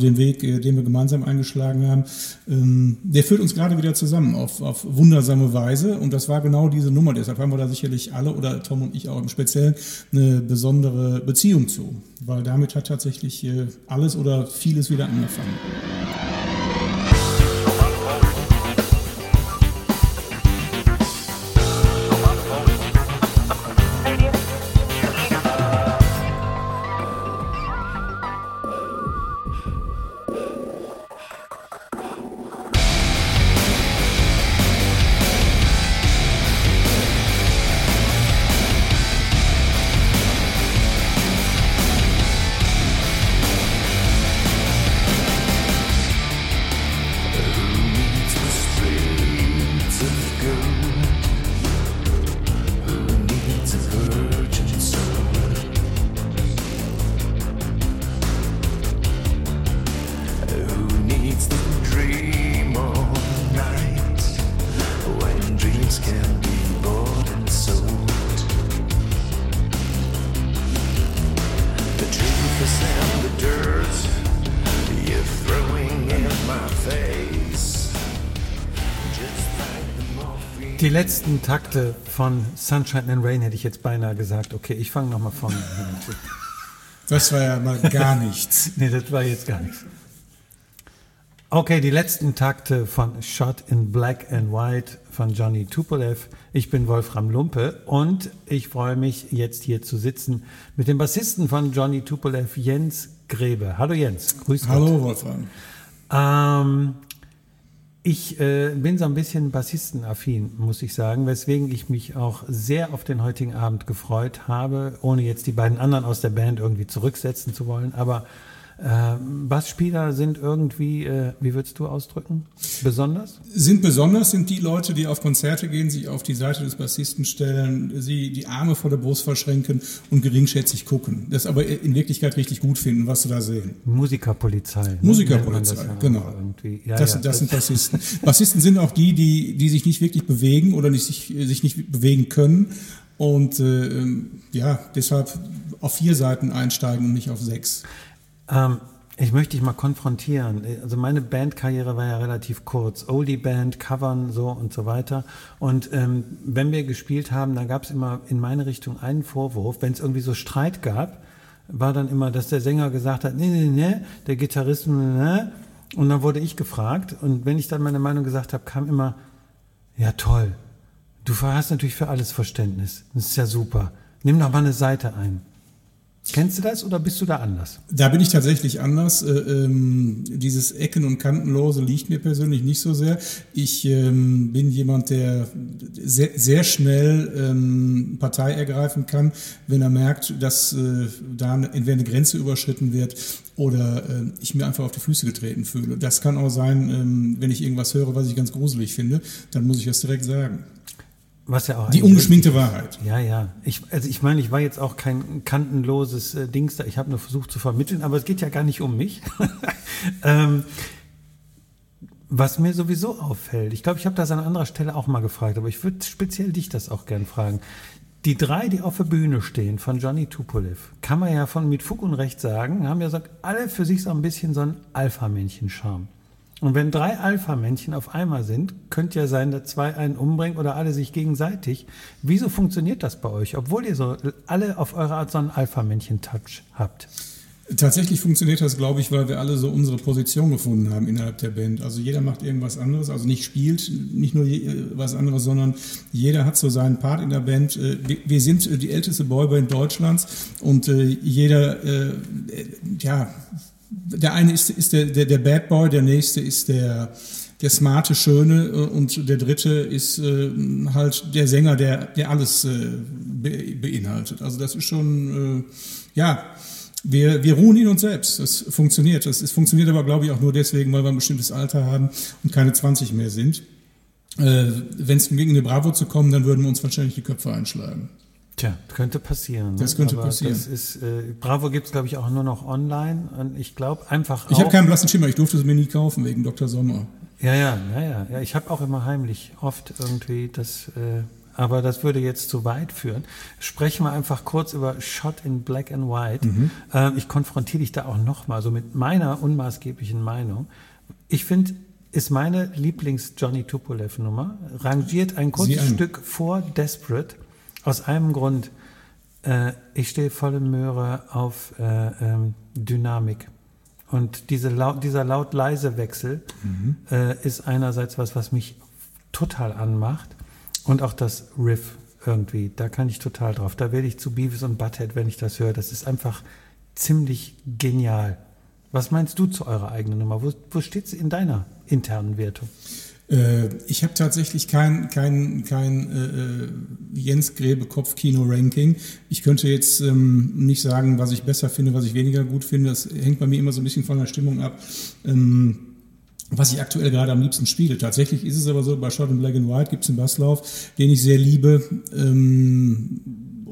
den Weg, äh, den wir gemeinsam eingeschlagen haben, ähm, der führt uns gerade wieder zusammen auf, auf wundersame Weise. Und das war genau diese Nummer. Deshalb haben wir da sicherlich alle oder Tom und ich auch im Speziellen eine besondere Beziehung zu. Weil damit hat tatsächlich äh, alles oder vieles wieder angefangen. Letzten Takte von Sunshine and Rain hätte ich jetzt beinahe gesagt. Okay, ich fange nochmal von. Das war ja mal gar nichts. nee, das war jetzt gar nichts. Okay, die letzten Takte von Shot in Black and White von Johnny Tupolev. Ich bin Wolfram Lumpe und ich freue mich jetzt hier zu sitzen mit dem Bassisten von Johnny Tupolev, Jens Grebe. Hallo Jens, grüß Hallo Gott. Wolfram. Ähm, ich äh, bin so ein bisschen bassistenaffin, muss ich sagen, weswegen ich mich auch sehr auf den heutigen Abend gefreut habe, ohne jetzt die beiden anderen aus der Band irgendwie zurücksetzen zu wollen. Aber äh, Bassspieler sind irgendwie, äh, wie würdest du ausdrücken, besonders? Sind besonders, sind die Leute, die auf Konzerte gehen, sich auf die Seite des Bassisten stellen, sie die Arme vor der Brust verschränken und geringschätzig gucken. Das aber in Wirklichkeit richtig gut finden, was sie da sehen. Musikerpolizei. Ne? Musikerpolizei, ja genau. Ja, das, ja. das sind Bassisten. Bassisten sind auch die, die, die sich nicht wirklich bewegen oder nicht, sich, sich nicht bewegen können. Und äh, ähm, ja, deshalb auf vier Seiten einsteigen und nicht auf sechs. Ähm, ich möchte dich mal konfrontieren. Also meine Bandkarriere war ja relativ kurz. Oldie Band, Covern so und so weiter. Und ähm, wenn wir gespielt haben, dann gab es immer in meine Richtung einen Vorwurf. Wenn es irgendwie so Streit gab, war dann immer, dass der Sänger gesagt hat, nee, nee, nee, der Gitarrist, ne. Und dann wurde ich gefragt. Und wenn ich dann meine Meinung gesagt habe, kam immer, ja toll, du hast natürlich für alles Verständnis. Das ist ja super. Nimm doch mal eine Seite ein. Kennst du das oder bist du da anders? Da bin ich tatsächlich anders. Äh, ähm, dieses Ecken- und Kantenlose liegt mir persönlich nicht so sehr. Ich ähm, bin jemand, der sehr, sehr schnell ähm, Partei ergreifen kann, wenn er merkt, dass äh, da entweder eine Grenze überschritten wird oder äh, ich mir einfach auf die Füße getreten fühle. Das kann auch sein, ähm, wenn ich irgendwas höre, was ich ganz gruselig finde, dann muss ich das direkt sagen. Was ja auch die ungeschminkte Wahrheit. Ja, ja. Ich, also ich meine, ich war jetzt auch kein kantenloses äh, Dings da. Ich habe nur versucht zu vermitteln, aber es geht ja gar nicht um mich. ähm, was mir sowieso auffällt, ich glaube, ich habe das an anderer Stelle auch mal gefragt, aber ich würde speziell dich das auch gern fragen. Die drei, die auf der Bühne stehen von Johnny Tupolev, kann man ja von mit Fug und Recht sagen, haben ja gesagt, alle für sich so ein bisschen so ein Alpha-Männchen-Charme. Und wenn drei Alpha-Männchen auf einmal sind, könnte ja sein, dass zwei einen umbringen oder alle sich gegenseitig. Wieso funktioniert das bei euch, obwohl ihr so alle auf eure Art so einen Alpha-Männchen-Touch habt? Tatsächlich funktioniert das, glaube ich, weil wir alle so unsere Position gefunden haben innerhalb der Band. Also jeder macht irgendwas anderes, also nicht spielt, nicht nur was anderes, sondern jeder hat so seinen Part in der Band. Äh, wir sind die älteste Boyband Deutschlands und äh, jeder, äh, ja, der eine ist, ist der, der, der Bad Boy, der nächste ist der, der smarte, schöne äh, und der dritte ist äh, halt der Sänger, der, der alles äh, be, beinhaltet. Also das ist schon, äh, ja, wir, wir ruhen in uns selbst. Das funktioniert. Das, das funktioniert aber, glaube ich, auch nur deswegen, weil wir ein bestimmtes Alter haben und keine 20 mehr sind. Äh, Wenn es gegen eine Bravo zu kommen, dann würden wir uns wahrscheinlich die Köpfe einschlagen. Tja, könnte passieren. Ne? Das könnte Aber passieren. Das ist, äh, Bravo gibt es, glaube ich, auch nur noch online. Und ich glaube einfach. Ich habe keinen blassen Schimmer, ich durfte es mir nie kaufen wegen Dr. Sommer. Ja, ja, ja, ja. ja ich habe auch immer heimlich oft irgendwie das äh, aber das würde jetzt zu weit führen. Sprechen wir einfach kurz über Shot in Black and White. Mhm. Äh, ich konfrontiere dich da auch nochmal, so mit meiner unmaßgeblichen Meinung. Ich finde, ist meine Lieblings-Johnny Tupolev-Nummer, rangiert ein kurzes. Stück vor Desperate, aus einem Grund. Äh, ich stehe volle Möhre auf äh, ähm, Dynamik. Und diese laut, dieser laut-leise-Wechsel äh, ist einerseits was, was mich total anmacht. Und auch das Riff irgendwie, da kann ich total drauf. Da werde ich zu Beavis und Butthead, wenn ich das höre. Das ist einfach ziemlich genial. Was meinst du zu eurer eigenen Nummer? Wo, wo steht sie in deiner internen Wertung? Äh, ich habe tatsächlich kein, kein, kein äh, äh, Jens Grebe Kopfkino-Ranking. Ich könnte jetzt ähm, nicht sagen, was ich besser finde, was ich weniger gut finde. Das hängt bei mir immer so ein bisschen von der Stimmung ab. Ähm, was ich aktuell gerade am liebsten spiele. Tatsächlich ist es aber so, bei Shot in Black and White gibt es einen Basslauf, den ich sehr liebe. Ähm,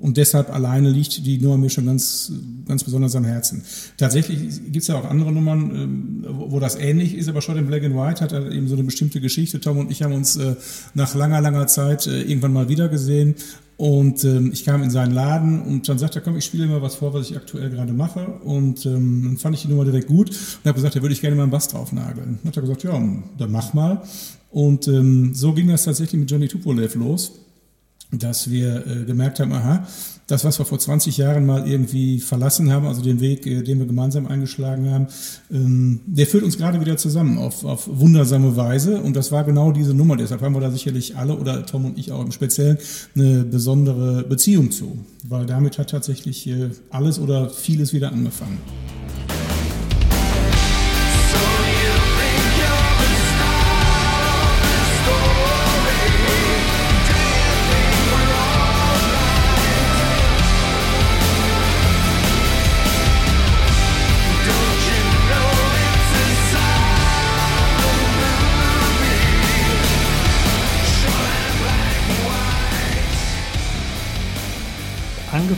und deshalb alleine liegt die Nummer mir schon ganz, ganz besonders am Herzen. Tatsächlich gibt es ja auch andere Nummern, ähm, wo, das ähnlich ist, aber Shot in Black and White hat halt eben so eine bestimmte Geschichte. Tom und ich haben uns äh, nach langer, langer Zeit äh, irgendwann mal wieder gesehen. Und ähm, ich kam in seinen Laden und dann sagte er, komm, ich spiele mal was vor, was ich aktuell gerade mache. Und ähm, dann fand ich die Nummer direkt gut und habe gesagt, da würde ich gerne mal einen Bass drauf nageln. Dann hat er gesagt, ja, dann mach mal. Und so ging das tatsächlich mit Johnny Tupolev los dass wir äh, gemerkt haben, aha, das, was wir vor 20 Jahren mal irgendwie verlassen haben, also den Weg, äh, den wir gemeinsam eingeschlagen haben, ähm, der führt uns gerade wieder zusammen auf, auf wundersame Weise. Und das war genau diese Nummer. Deshalb haben wir da sicherlich alle oder Tom und ich auch im Speziellen eine besondere Beziehung zu. Weil damit hat tatsächlich äh, alles oder vieles wieder angefangen.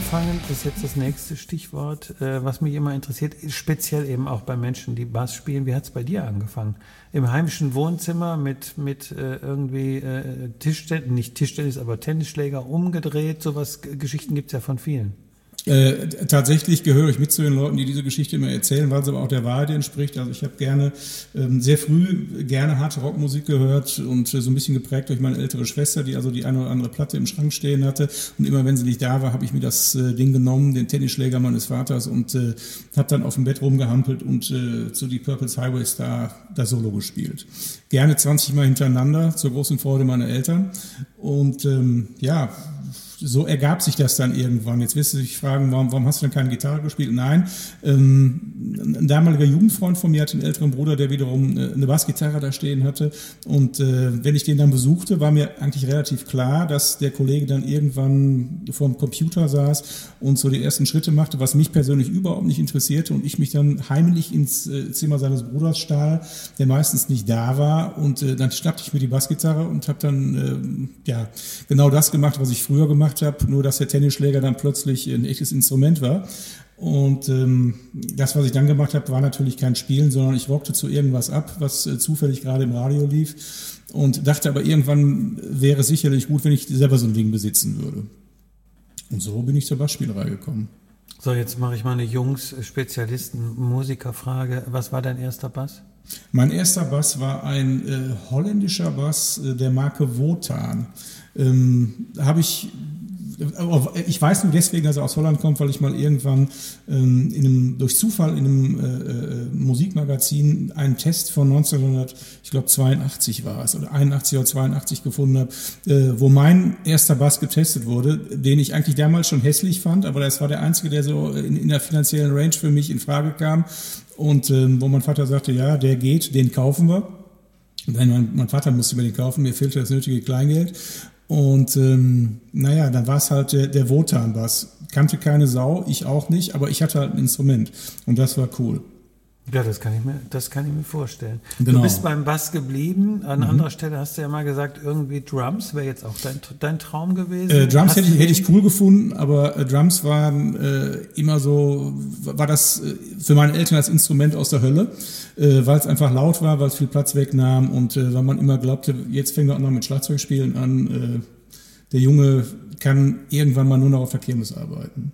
Angefangen ist jetzt das nächste Stichwort, äh, was mich immer interessiert, speziell eben auch bei Menschen, die Bass spielen. Wie hat es bei dir angefangen? Im heimischen Wohnzimmer mit, mit äh, irgendwie äh, Tischtennis, nicht Tischtennis, aber Tennisschläger umgedreht, sowas, Geschichten gibt's ja von vielen. Äh, tatsächlich gehöre ich mit zu den Leuten, die diese Geschichte immer erzählen, weil sie aber auch der Wahrheit entspricht. Also ich habe gerne, ähm, sehr früh gerne harte Rockmusik gehört und äh, so ein bisschen geprägt durch meine ältere Schwester, die also die eine oder andere Platte im Schrank stehen hatte. Und immer wenn sie nicht da war, habe ich mir das äh, Ding genommen, den Tennisschläger meines Vaters und äh, habe dann auf dem Bett rumgehampelt und äh, zu die Purple's Highway Star das Solo gespielt. Gerne 20 Mal hintereinander, zur großen Freude meiner Eltern. Und ähm, ja, so ergab sich das dann irgendwann. Jetzt wirst du dich fragen, warum, warum hast du denn keine Gitarre gespielt? Nein, ähm, ein damaliger Jugendfreund von mir hatte einen älteren Bruder, der wiederum äh, eine Bassgitarre da stehen hatte. Und äh, wenn ich den dann besuchte, war mir eigentlich relativ klar, dass der Kollege dann irgendwann vorm Computer saß und so die ersten Schritte machte, was mich persönlich überhaupt nicht interessierte und ich mich dann heimlich ins äh, Zimmer seines Bruders stahl, der meistens nicht da war. Und äh, dann schnappte ich mir die Bassgitarre und habe dann äh, ja genau das gemacht, was ich früher gemacht habe, nur dass der Tennisschläger dann plötzlich ein echtes Instrument war. Und ähm, das, was ich dann gemacht habe, war natürlich kein Spielen, sondern ich rockte zu irgendwas ab, was äh, zufällig gerade im Radio lief. Und dachte aber, irgendwann wäre es sicherlich gut, wenn ich selber so ein Ding besitzen würde. Und so bin ich zur Bassspielerei gekommen. So, jetzt mache ich mal eine Jungs-Spezialisten-Musiker-Frage. Was war dein erster Bass? Mein erster Bass war ein äh, holländischer Bass äh, der Marke Wotan. Ähm, Habe ich ich weiß nur deswegen, dass er aus Holland kommt, weil ich mal irgendwann ähm, in einem, durch Zufall in einem äh, äh, Musikmagazin einen Test von 1900, ich glaube 82 war es, oder 81 oder 82 gefunden habe, äh, wo mein erster Bass getestet wurde, den ich eigentlich damals schon hässlich fand, aber das war der einzige, der so in, in der finanziellen Range für mich in Frage kam. Und ähm, wo mein Vater sagte, ja, der geht, den kaufen wir. Nein, mein, mein Vater musste mir den kaufen, mir fehlte das nötige Kleingeld. Und ähm, naja, dann war es halt der, der Wotan-Bass. Kannte keine Sau, ich auch nicht, aber ich hatte halt ein Instrument. Und das war cool. Ja, das kann ich mir, das kann ich mir vorstellen. Genau. Du bist beim Bass geblieben. An anderer Stelle hast du ja mal gesagt, irgendwie Drums wäre jetzt auch dein, dein Traum gewesen. Äh, Drums hätte ich, hätte ich cool gefunden, aber äh, Drums waren äh, immer so, war das äh, für meine Eltern das Instrument aus der Hölle, äh, weil es einfach laut war, weil es viel Platz wegnahm und äh, weil man immer glaubte, jetzt fängt er auch noch mit Schlagzeugspielen an. Der Junge kann irgendwann mal nur noch auf der Kirmes arbeiten.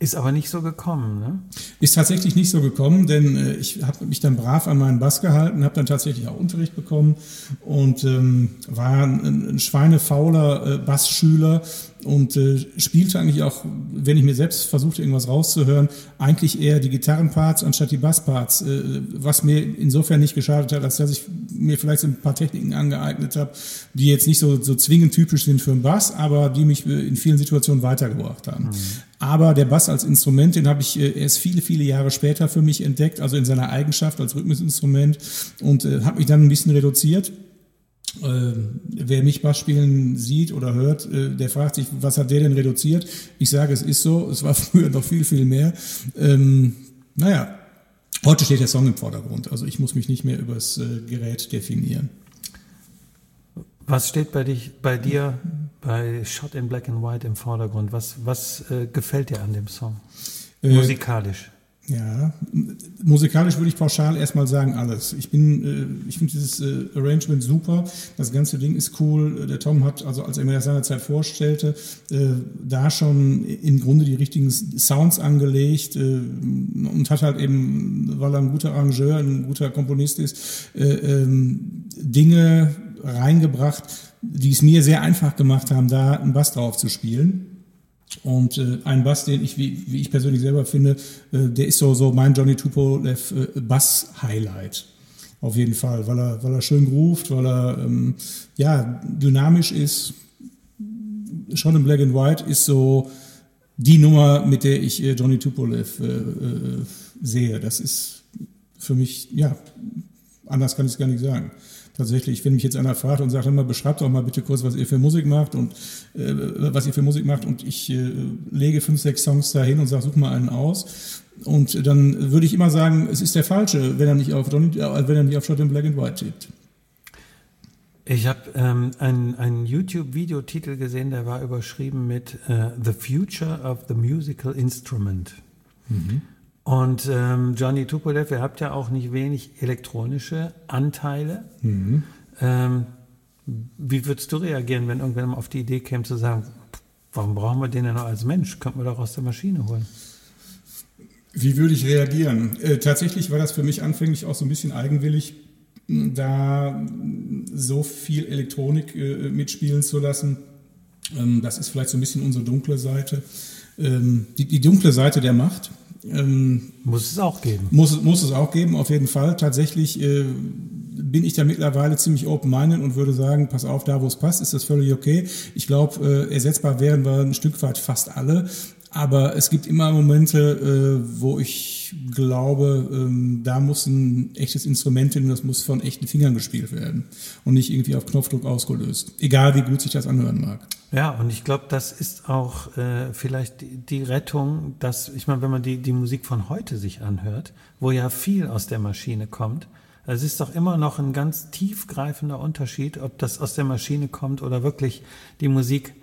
Ist aber nicht so gekommen, ne? Ist tatsächlich nicht so gekommen, denn äh, ich habe mich dann brav an meinen Bass gehalten, habe dann tatsächlich auch Unterricht bekommen und ähm, war ein, ein schweinefauler äh, Bassschüler und äh, spielte eigentlich auch, wenn ich mir selbst versuchte, irgendwas rauszuhören, eigentlich eher die Gitarrenparts anstatt die Bassparts, äh, was mir insofern nicht geschadet hat, als dass ich mir vielleicht ein paar Techniken angeeignet habe, die jetzt nicht so, so zwingend typisch sind für einen Bass, aber die mich äh, in vielen Situationen weitergebracht haben. Mhm. Aber der Bass als Instrument, den habe ich äh, erst viele, viele Jahre später für mich entdeckt, also in seiner Eigenschaft als Rhythmusinstrument und äh, habe mich dann ein bisschen reduziert. Äh, wer mich Bass spielen sieht oder hört, äh, der fragt sich, was hat der denn reduziert? Ich sage, es ist so, es war früher noch viel, viel mehr. Ähm, naja, heute steht der Song im Vordergrund, also ich muss mich nicht mehr über das äh, Gerät definieren. Was steht bei, dich, bei dir bei Shot in Black and White im Vordergrund? Was, was äh, gefällt dir an dem Song? Musikalisch. Äh, ja, musikalisch würde ich pauschal erstmal sagen alles. Ich bin, äh, ich finde dieses äh, Arrangement super. Das ganze Ding ist cool. Der Tom hat, also als er mir das seinerzeit vorstellte, äh, da schon im Grunde die richtigen Sounds angelegt und hat halt eben, weil er ein guter Arrangeur, ein guter Komponist ist, ähm, Dinge reingebracht, die es mir sehr einfach gemacht haben, da einen Bass drauf zu spielen. Und äh, ein Bass, den ich, wie, wie ich persönlich selber finde, äh, der ist so, so mein Johnny Tupolev äh, Bass-Highlight. Auf jeden Fall, weil er, weil er schön groovt, weil er ähm, ja, dynamisch ist. Schon im Black and White ist so die Nummer, mit der ich äh, Johnny Tupolev äh, äh, sehe. Das ist für mich, ja, anders kann ich es gar nicht sagen tatsächlich, wenn mich jetzt einer fragt und sagt, immer beschreibt doch mal bitte kurz, was ihr für Musik macht und äh, was ihr für Musik macht und ich äh, lege fünf, sechs Songs dahin und sage, such mal einen aus. Und dann würde ich immer sagen, es ist der falsche, wenn er nicht auf, wenn er nicht auf Shot in Black and White tippt. Ich habe ähm, einen, einen YouTube-Videotitel gesehen, der war überschrieben mit uh, The Future of the Musical Instrument. Mhm. Und ähm, Johnny Tupolev, ihr habt ja auch nicht wenig elektronische Anteile. Mhm. Ähm, wie würdest du reagieren, wenn irgendwann mal auf die Idee käme zu sagen, warum brauchen wir den denn noch als Mensch? Könnten wir doch aus der Maschine holen. Wie würde ich reagieren? Äh, tatsächlich war das für mich anfänglich auch so ein bisschen eigenwillig, da so viel Elektronik äh, mitspielen zu lassen. Ähm, das ist vielleicht so ein bisschen unsere dunkle Seite. Ähm, die, die dunkle Seite der Macht ähm, muss es auch geben. Muss, muss es auch geben, auf jeden Fall. Tatsächlich äh, bin ich da mittlerweile ziemlich open-minded und würde sagen, pass auf, da wo es passt, ist das völlig okay. Ich glaube, äh, ersetzbar wären wir ein Stück weit fast alle. Aber es gibt immer Momente, äh, wo ich glaube, ähm, da muss ein echtes Instrument hin, das muss von echten Fingern gespielt werden und nicht irgendwie auf Knopfdruck ausgelöst. Egal wie gut sich das anhören mag. Ja, und ich glaube, das ist auch äh, vielleicht die, Rettung, dass, ich meine, wenn man die, die Musik von heute sich anhört, wo ja viel aus der Maschine kommt, es ist doch immer noch ein ganz tiefgreifender Unterschied, ob das aus der Maschine kommt oder wirklich die Musik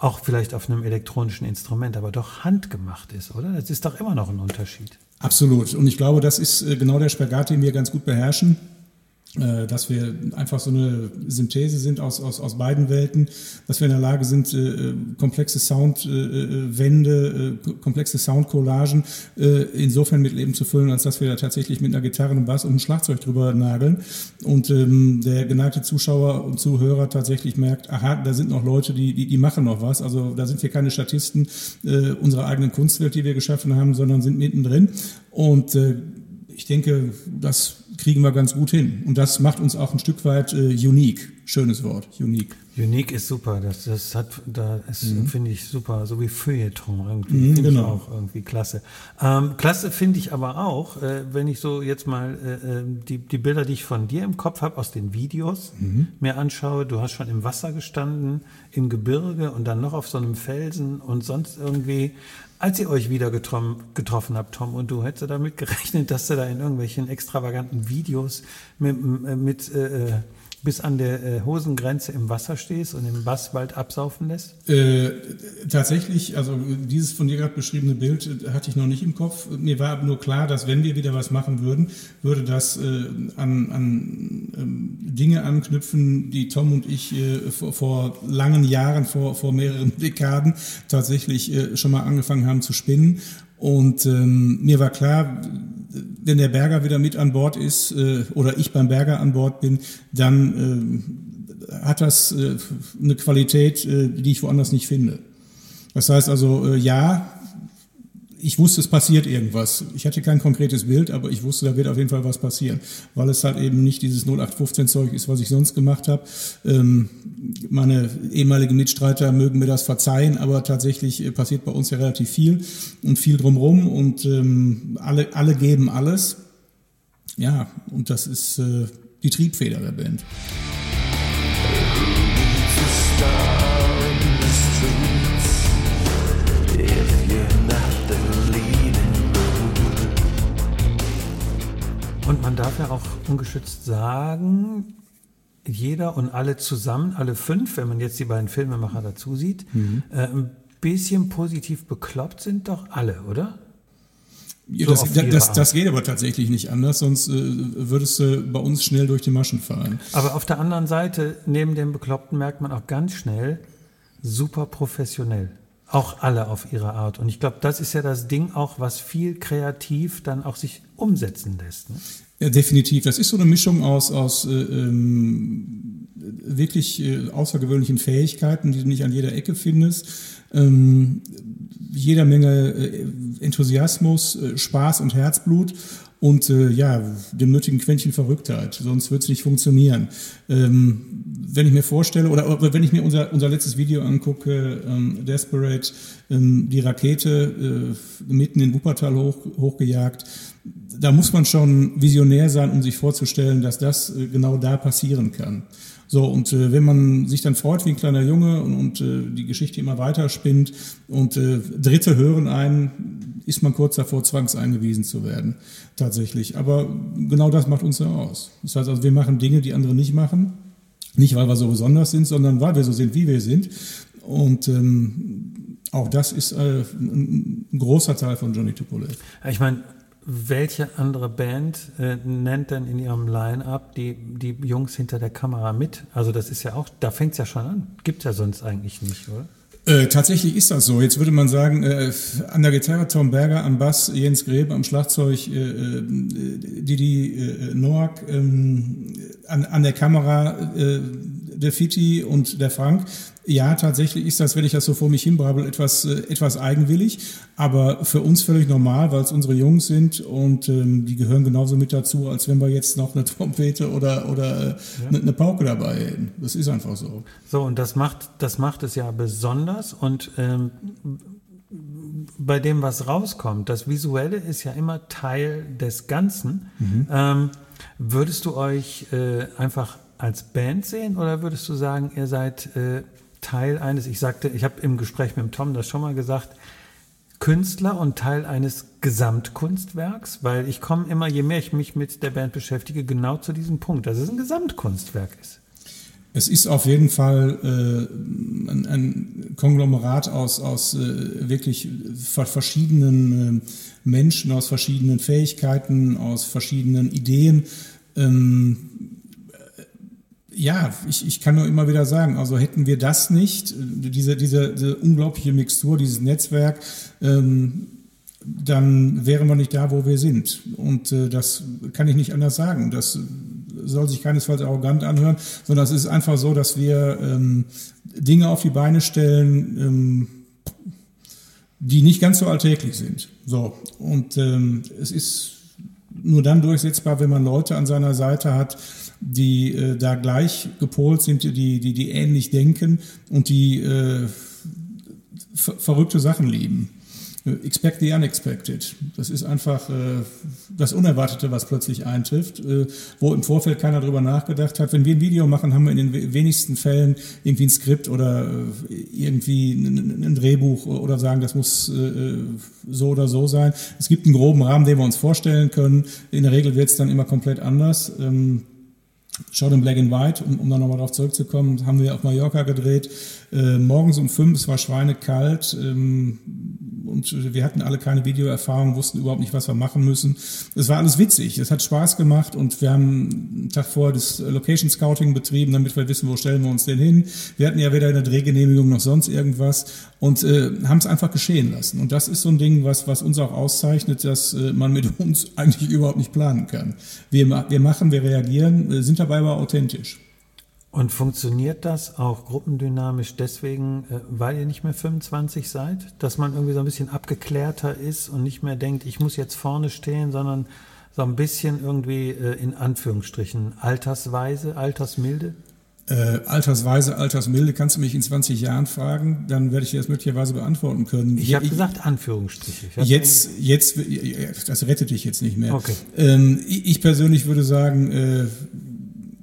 auch vielleicht auf einem elektronischen Instrument, aber doch handgemacht ist, oder? Das ist doch immer noch ein Unterschied. Absolut. Und ich glaube, das ist äh, genau der Spagat, den wir ganz gut beherrschen. Äh, dass wir einfach so eine Synthese sind aus, aus, aus beiden Welten, dass wir in der Lage sind, äh, komplexe Soundwände, äh, komplexe Soundcollagen insofern mit Leben zu füllen, als dass wir da tatsächlich mit einer Gitarre, einem Bass und einem Schlagzeug drüber nageln. Und ähm, der geneigte Zuschauer und Zuhörer tatsächlich merkt, aha, da sind noch Leute, die, die, die machen noch was, also da sind wir keine Statisten unserer eigenen Kunstwelt, die wir geschaffen haben, sondern sind mittendrin. Und ich denke, das kriegen wir ganz gut hin. Und das macht uns auch ein Stück weit äh, unique. Schönes Wort, unique. Unique ist super. Das, das hat, da mhm. finde ich super. So wie Feuilleton irgendwie. Mhm, finde genau. ich auch irgendwie klasse. Ähm, klasse finde ich aber auch, äh, wenn ich so jetzt mal äh, äh die, die Bilder, die ich von dir im Kopf habe, aus den Videos mhm. mir anschaue. Du hast schon im Wasser gestanden, im Gebirge und dann noch auf so einem Felsen und sonst irgendwie. Als ihr euch wieder getroffen, getroffen habt, Tom und du, hättest du damit gerechnet, dass du da in irgendwelchen extravaganten Videos mit, mit äh, bis an der äh, Hosengrenze im Wasser stehst und im Basswald absaufen lässt? Äh, tatsächlich, also dieses von dir gerade beschriebene Bild äh, hatte ich noch nicht im Kopf. Mir war nur klar, dass wenn wir wieder was machen würden, würde das äh, an, an ähm, Dinge anknüpfen, die Tom und ich äh, vor, vor, langen Jahren, vor, vor mehreren Dekaden tatsächlich äh, schon mal angefangen haben zu spinnen. Und ähm, mir war klar, wenn der Berger wieder mit an Bord ist äh, oder ich beim Berger an Bord bin, dann äh, hat das äh, eine Qualität, äh, die ich woanders nicht finde. Das heißt also, äh, ja, ich wusste, es passiert irgendwas. Ich hatte kein konkretes Bild, aber ich wusste, da wird auf jeden Fall was passieren, weil es halt eben nicht dieses 0815-Zeug ist, was ich sonst gemacht habe. Ähm, meine ehemaligen Mitstreiter mögen mir das verzeihen, aber tatsächlich äh, passiert bei uns ja relativ viel und viel drumherum und ähm, alle, alle geben alles. Ja, und das ist äh, die Triebfeder der Band. Und man darf ja auch ungeschützt sagen, jeder und alle zusammen, alle fünf, wenn man jetzt die beiden Filmemacher dazu sieht, mhm. äh, ein bisschen positiv bekloppt sind doch alle, oder? Ja, so das, das, das, geht aber tatsächlich nicht anders, sonst äh, würdest du bei uns schnell durch die Maschen fallen. Aber auf der anderen Seite, neben dem Bekloppten merkt man auch ganz schnell, super professionell. Auch alle auf ihre Art. Und ich glaube, das ist ja das Ding auch, was viel kreativ dann auch sich umsetzen lässt. Ne? Ja, definitiv. Das ist so eine Mischung aus, aus äh, ähm, wirklich äh, außergewöhnlichen Fähigkeiten, die du nicht an jeder Ecke findest. Ähm, jeder Menge äh, Enthusiasmus, äh, Spaß und Herzblut und äh, ja, dem nötigen Quäntchen Verrücktheit. Sonst wird es nicht funktionieren. Ähm, wenn ich mir vorstelle, oder, oder, wenn ich mir unser, unser letztes Video angucke, ähm, Desperate, ähm, die Rakete äh, mitten in Wuppertal hoch, hochgejagt, da muss man schon visionär sein, um sich vorzustellen, dass das äh, genau da passieren kann. So, und äh, wenn man sich dann freut wie ein kleiner Junge und, und äh, die Geschichte immer weiter spinnt und äh, Dritte hören einen, ist man kurz davor, zwangseingewiesen zu werden, tatsächlich. Aber genau das macht uns ja aus. Das heißt also, wir machen Dinge, die andere nicht machen. Nicht, weil wir so besonders sind, sondern weil wir so sind, wie wir sind. Und ähm, auch das ist äh, ein, großer Teil von Johnny Tupolev. Ich meine, welche andere Band äh, nennt denn in ihrem Line-Up die, die Jungs hinter der Kamera mit? Also das ist ja auch, da fängt es ja schon an. Gibt ja sonst eigentlich nicht, oder? Äh, tatsächlich ist das so. Jetzt würde man sagen, äh, an der Gitarre Tom Berger, am Bass Jens Grebe, am Schlagzeug äh, äh Didi äh, Noack, ähm, an, an der Kamera äh, der Fitti und der Frank. Ja, tatsächlich ist das, wenn ich das so vor mich hinbrabbel, etwas, äh, etwas eigenwillig, aber für uns völlig normal, weil es unsere Jungs sind und ähm, die gehören genauso mit dazu, als wenn wir jetzt noch eine Trompete oder, oder äh, ja. eine, eine, Pauke dabei hätten. Das ist einfach so. So, und das macht, das macht es ja besonders und ähm, bei dem, was rauskommt, das Visuelle ist ja immer Teil des Ganzen. Mhm. Ähm, würdest du euch äh, einfach als Band sehen oder würdest du sagen, ihr seid äh, Teil eines, ich sagte, ich habe im Gespräch mit Tom das schon mal gesagt, Künstler und Teil eines Gesamtkunstwerks, weil ich komme immer, je mehr ich mich mit der Band beschäftige, genau zu diesem Punkt, dass es ein Gesamtkunstwerk ist. Es ist auf jeden Fall äh, ein, ein, Konglomerat aus, aus äh, wirklich verschiedenen äh, Menschen, aus verschiedenen Fähigkeiten, aus verschiedenen Ideen. Ähm, ja, ich, ich kann nur immer wieder sagen, also hätten wir das nicht, diese, diese, diese unglaubliche Mixtur, dieses Netzwerk, ähm, dann wären wir nicht da, wo wir sind. Und äh, das kann ich nicht anders sagen. Das soll sich keinesfalls arrogant anhören, sondern es ist einfach so, dass wir ähm, Dinge auf die Beine stellen, ähm, die nicht ganz so alltäglich sind. So. Und ähm, es ist nur dann durchsetzbar, wenn man Leute an seiner Seite hat, die äh, da gleich gepolt sind, die, die, die ähnlich denken und die äh, verrückte Sachen lieben. Äh, expect the unexpected. Das ist einfach äh, das Unerwartete, was plötzlich eintrifft, äh, wo im Vorfeld keiner drüber nachgedacht hat. Wenn wir ein Video machen, haben wir in den wenigsten Fällen irgendwie ein Skript oder äh, irgendwie ein, ein, Drehbuch oder sagen, das muss äh, so oder so sein. Es gibt einen groben Rahmen, den wir uns vorstellen können. In der Regel wird es dann immer komplett anders. Ähm, Shot in Black and White, um, um dann nochmal darauf zurückzukommen, haben wir auf Mallorca gedreht. Äh, morgens um fünf, es war schweinekalt ähm, und wir hatten alle keine Videoerfahrung, wussten überhaupt nicht, was wir machen müssen. Es war alles witzig, es hat Spaß gemacht und wir haben einen Tag vorher das Location Scouting betrieben, damit wir wissen, wo stellen wir uns denn hin. Wir hatten ja weder eine Drehgenehmigung noch sonst irgendwas und äh, haben es einfach geschehen lassen. Und das ist so ein Ding, was, was uns auch auszeichnet, dass äh, man mit uns eigentlich überhaupt nicht planen kann. Wir, wir machen, wir reagieren, äh, sind dabei aber authentisch. Und funktioniert das auch gruppendynamisch deswegen, äh, weil ihr nicht mehr 25 seid? Dass man irgendwie so ein bisschen abgeklärter ist und nicht mehr denkt, ich muss jetzt vorne stehen, sondern so ein bisschen irgendwie äh, in Anführungsstrichen altersweise, altersmilde? Äh, altersweise, altersmilde, kannst du mich in 20 Jahren fragen, dann werde ich dir das möglicherweise beantworten können. Ich habe gesagt Anführungsstriche. Jetzt, jetzt, das rettet dich jetzt nicht mehr. Okay. Ähm, ich persönlich würde sagen, äh,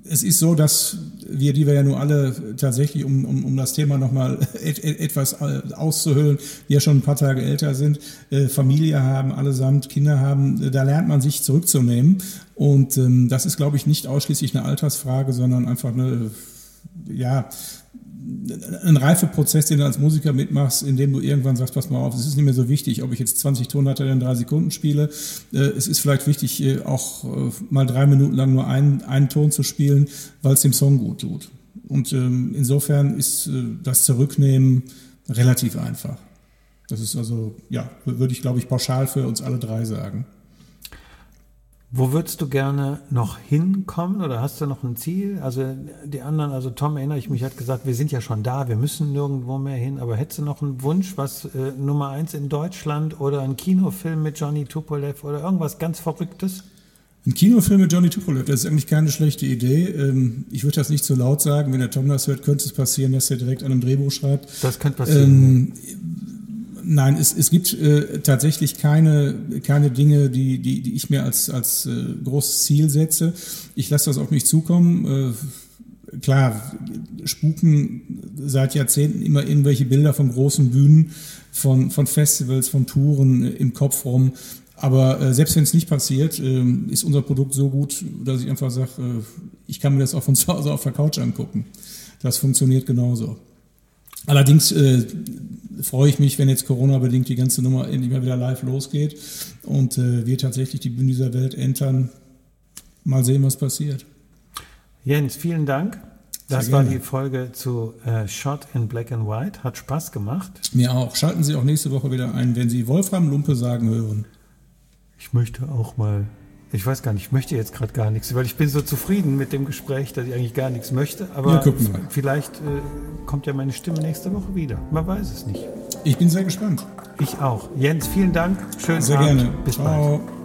es ist so, dass wir, die wir ja nur alle tatsächlich, um, um, um das Thema nochmal et, et, etwas äh, auszuhöhlen, die ja schon ein paar Tage älter sind, äh, Familie haben, allesamt Kinder haben, äh, da lernt man sich zurückzunehmen. Und ähm, das ist, glaube ich, nicht ausschließlich eine Altersfrage, sondern einfach eine, ja, ein Reifeprozess, den du als Musiker mitmachst, indem du irgendwann sagst, pass mal auf, es ist nicht mehr so wichtig, ob ich jetzt 20 Tonleiter in drei Sekunden spiele. Äh, es ist vielleicht wichtig, äh, auch äh, mal drei Minuten lang nur einen, einen Ton zu spielen, weil es dem Song gut tut. Und ähm, insofern ist das Zurücknehmen relativ einfach. Das ist also, ja, würde ich, glaube ich, pauschal für uns alle drei sagen. Wo würdest du gerne noch hinkommen oder hast du noch ein Ziel? Also die anderen, also Tom erinnere ich mich, hat gesagt, wir sind ja schon da, wir müssen nirgendwo mehr hin, aber hättest du noch einen Wunsch, was äh, Nummer eins in Deutschland oder ein Kinofilm mit Johnny Tupolev oder irgendwas ganz Verrücktes? Ein Kinofilm mit Johnny Tupolev, das ist eigentlich keine schlechte Idee. Ähm, ich würde das nicht so laut sagen, wenn der Tom das hört, könnte es passieren, dass er direkt an einem Drehbuch schreibt. Das könnte passieren. Ähm, Nein, es, es gibt äh, tatsächlich keine, keine Dinge, die, die, die ich mir als, als äh, großes Ziel setze. Ich lasse das auf mich zukommen. Äh, klar, spuken seit Jahrzehnten immer irgendwelche Bilder von großen Bühnen, von, von Festivals, von Touren äh, im Kopf rum. Aber äh, selbst wenn es nicht passiert, äh, ist unser Produkt so gut, dass ich einfach sage, äh, ich kann mir das auch von zu Hause auf der Couch angucken. Das funktioniert genauso. Allerdings äh, freue ich mich, wenn jetzt Corona-bedingt die ganze Nummer endlich mal wieder live losgeht und äh, wir tatsächlich die Bühne dieser Welt entern. Mal sehen, was passiert. Jens, vielen Dank. Das war die Folge zu äh, Shot in Black and White. Hat Spaß gemacht. Mir auch. Schalten Sie auch nächste Woche wieder ein, wenn Sie Wolfram Lumpe sagen hören. Ich möchte auch mal ich weiß gar nicht, ich möchte jetzt gerade gar nichts, weil ich bin so zufrieden mit dem Gespräch, dass ich eigentlich gar nichts möchte. Aber ja, vielleicht äh, kommt ja meine Stimme nächste Woche wieder. Man weiß es nicht. Ich bin sehr gespannt. Ich auch. Jens, vielen Dank. Schönen sehr Abend. Gerne. Bis Ciao. bald.